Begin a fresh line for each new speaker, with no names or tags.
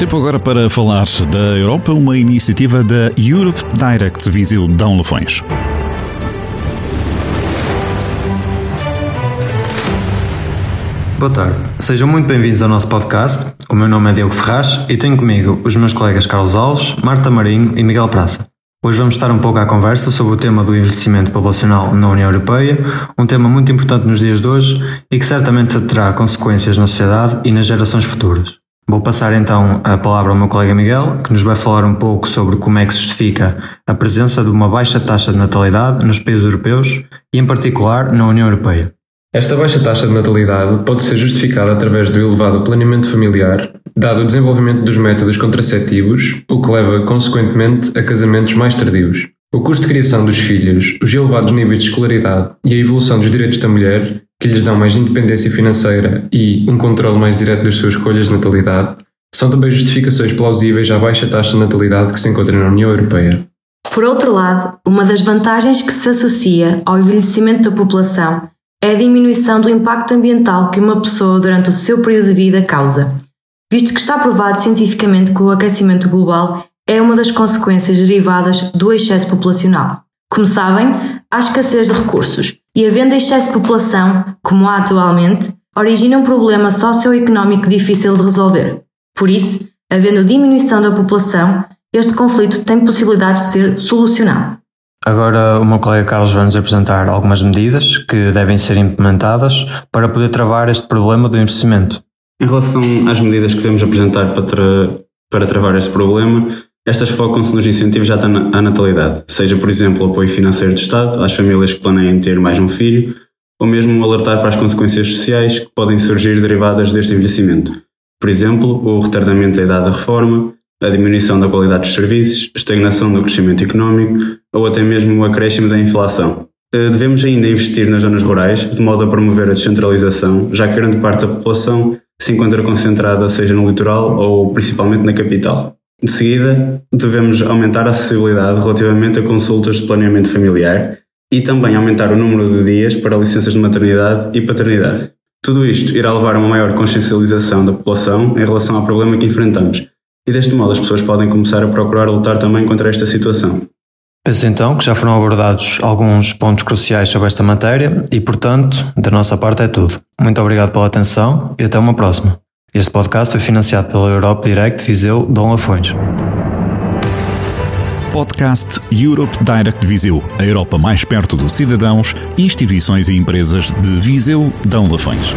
Tempo agora para falar da Europa, uma iniciativa da Europe Direct Viseu Dão Lafões.
Boa tarde, sejam muito bem-vindos ao nosso podcast. O meu nome é Diogo Ferraz e tenho comigo os meus colegas Carlos Alves, Marta Marinho e Miguel Praça. Hoje vamos estar um pouco à conversa sobre o tema do envelhecimento populacional na União Europeia, um tema muito importante nos dias de hoje e que certamente terá consequências na sociedade e nas gerações futuras. Vou passar então a palavra ao meu colega Miguel, que nos vai falar um pouco sobre como é que se justifica a presença de uma baixa taxa de natalidade nos países europeus e, em particular, na União Europeia.
Esta baixa taxa de natalidade pode ser justificada através do elevado planeamento familiar, dado o desenvolvimento dos métodos contraceptivos, o que leva, consequentemente, a casamentos mais tardios. O custo de criação dos filhos, os elevados níveis de escolaridade e a evolução dos direitos da mulher, que lhes dão mais independência financeira e um controle mais direto das suas escolhas de natalidade, são também justificações plausíveis à baixa taxa de natalidade que se encontra na União Europeia.
Por outro lado, uma das vantagens que se associa ao envelhecimento da população é a diminuição do impacto ambiental que uma pessoa durante o seu período de vida causa, visto que está provado cientificamente que o aquecimento global é uma das consequências derivadas do excesso populacional. Como sabem, há escassez de recursos e, havendo excesso de população, como há atualmente, origina um problema socioeconómico difícil de resolver. Por isso, havendo diminuição da população, este conflito tem possibilidades de ser solucionado.
Agora, o meu colega Carlos vai nos apresentar algumas medidas que devem ser implementadas para poder travar este problema do envelhecimento.
Em relação às medidas que devemos apresentar para, tra para travar este problema, estas focam-se nos incentivos à natalidade, seja, por exemplo, o apoio financeiro do Estado às famílias que planeiam ter mais um filho, ou mesmo alertar para as consequências sociais que podem surgir derivadas deste envelhecimento. Por exemplo, o retardamento da idade da reforma, a diminuição da qualidade dos serviços, a estagnação do crescimento económico ou até mesmo o acréscimo da inflação. Eh, devemos ainda investir nas zonas rurais, de modo a promover a descentralização, já que grande parte da população se encontra concentrada seja no litoral ou principalmente na capital. De seguida, devemos aumentar a acessibilidade relativamente a consultas de planeamento familiar e também aumentar o número de dias para licenças de maternidade e paternidade. Tudo isto irá levar a uma maior consciencialização da população em relação ao problema que enfrentamos, e deste modo as pessoas podem começar a procurar lutar também contra esta situação.
Penso então que já foram abordados alguns pontos cruciais sobre esta matéria e, portanto, da nossa parte é tudo. Muito obrigado pela atenção e até uma próxima. Este podcast foi financiado pela Europe Direct Viseu Dom Lafões.
Podcast Europe Direct Viseu, a Europa mais perto dos cidadãos, instituições e empresas de Viseu Dão Lafões.